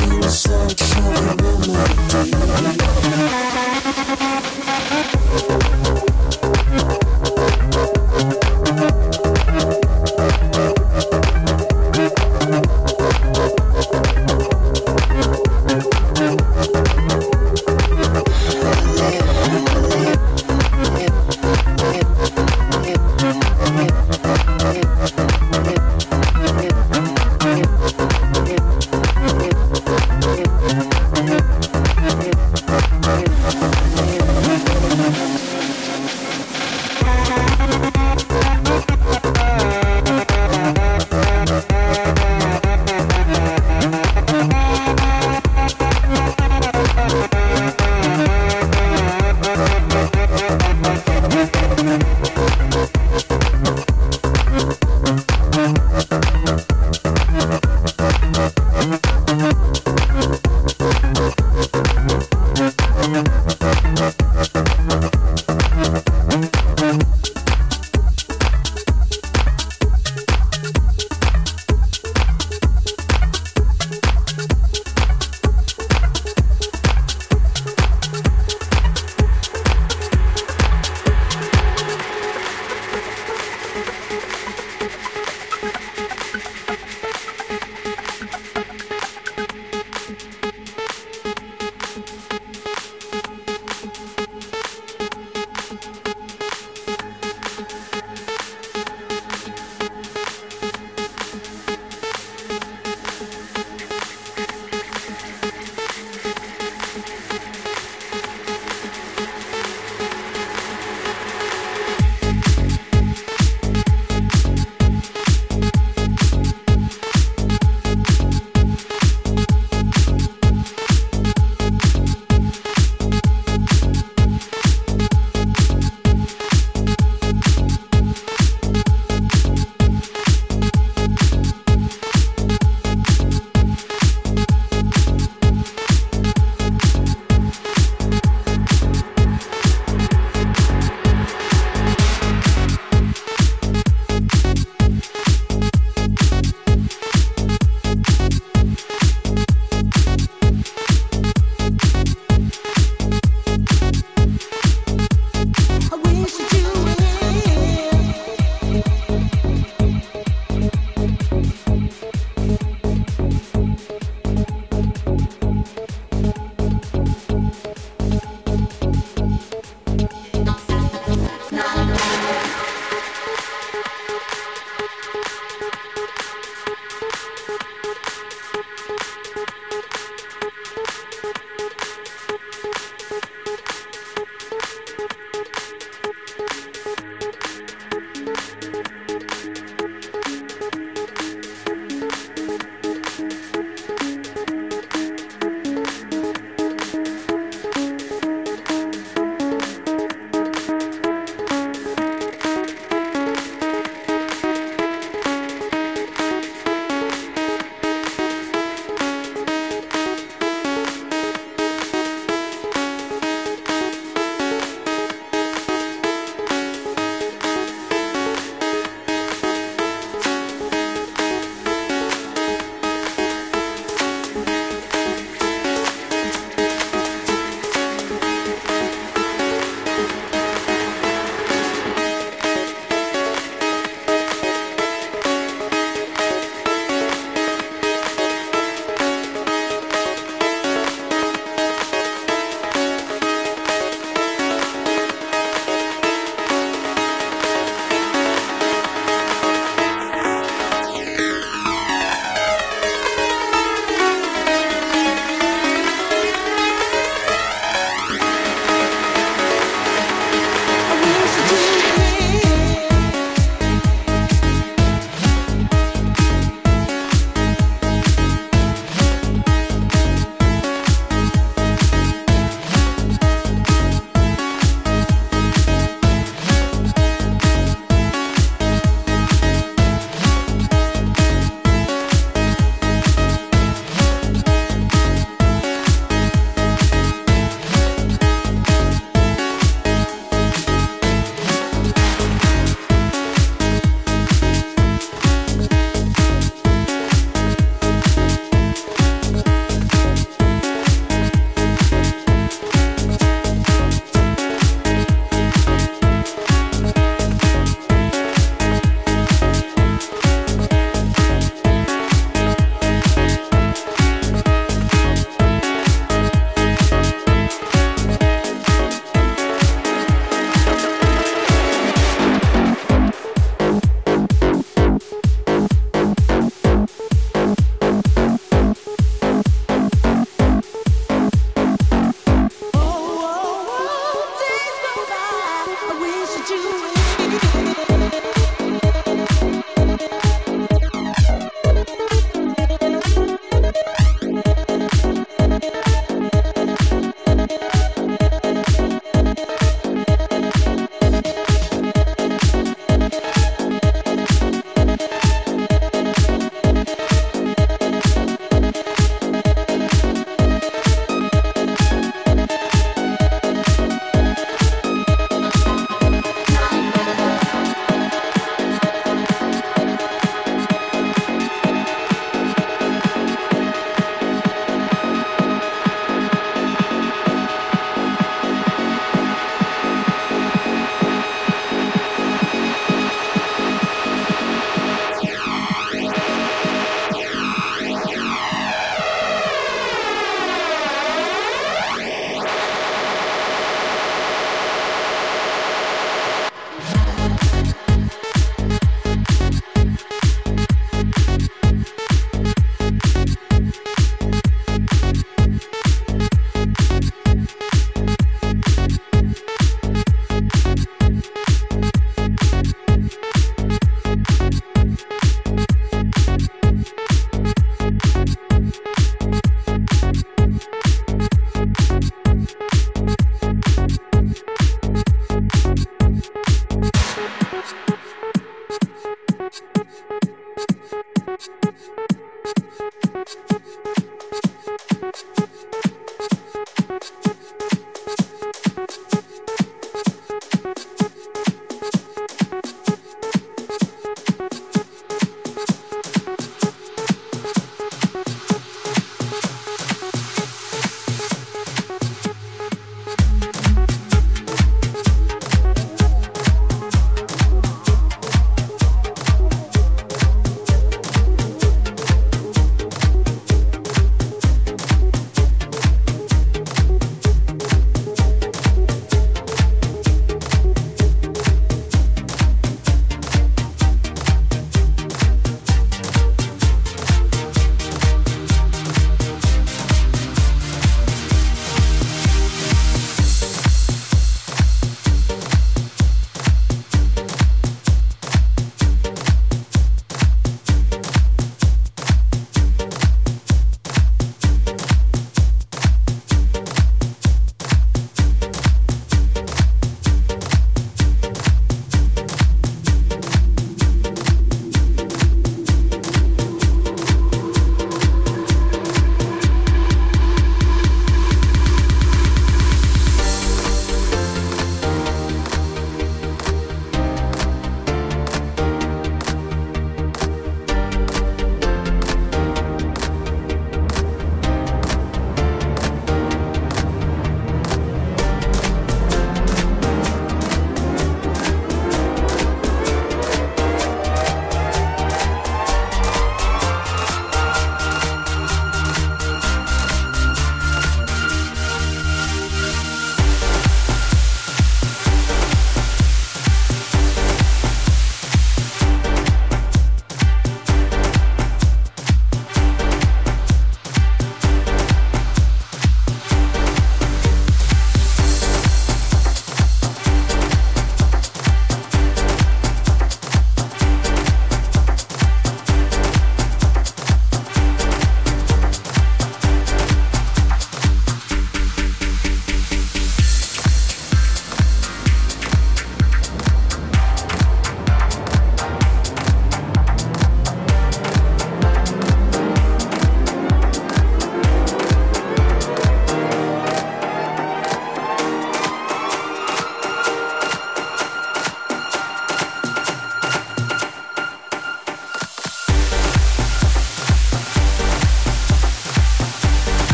in search of a remedy.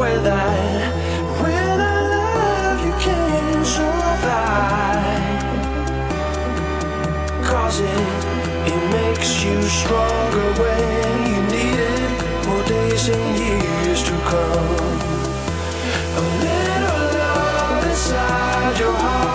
When I love, you can't survive. Cause it, it makes you stronger when you need it. For days and years to come. A little love inside your heart.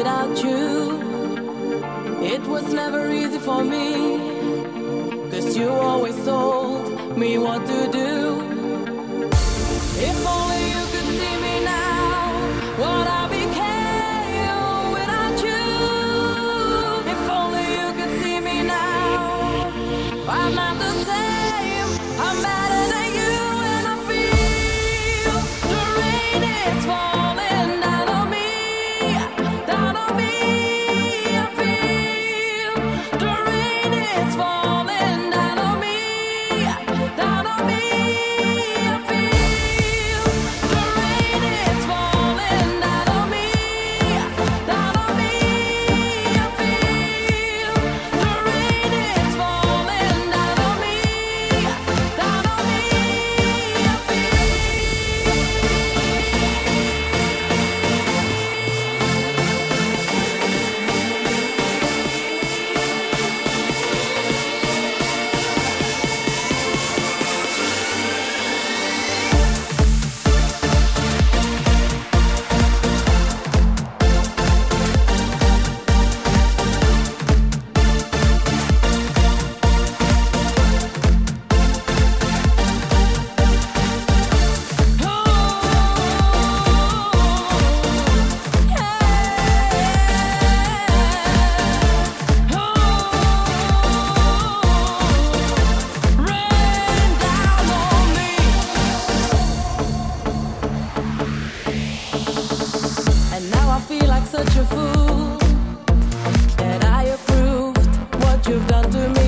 without you. It was never easy for me, cause you always told me what to do. you've done to me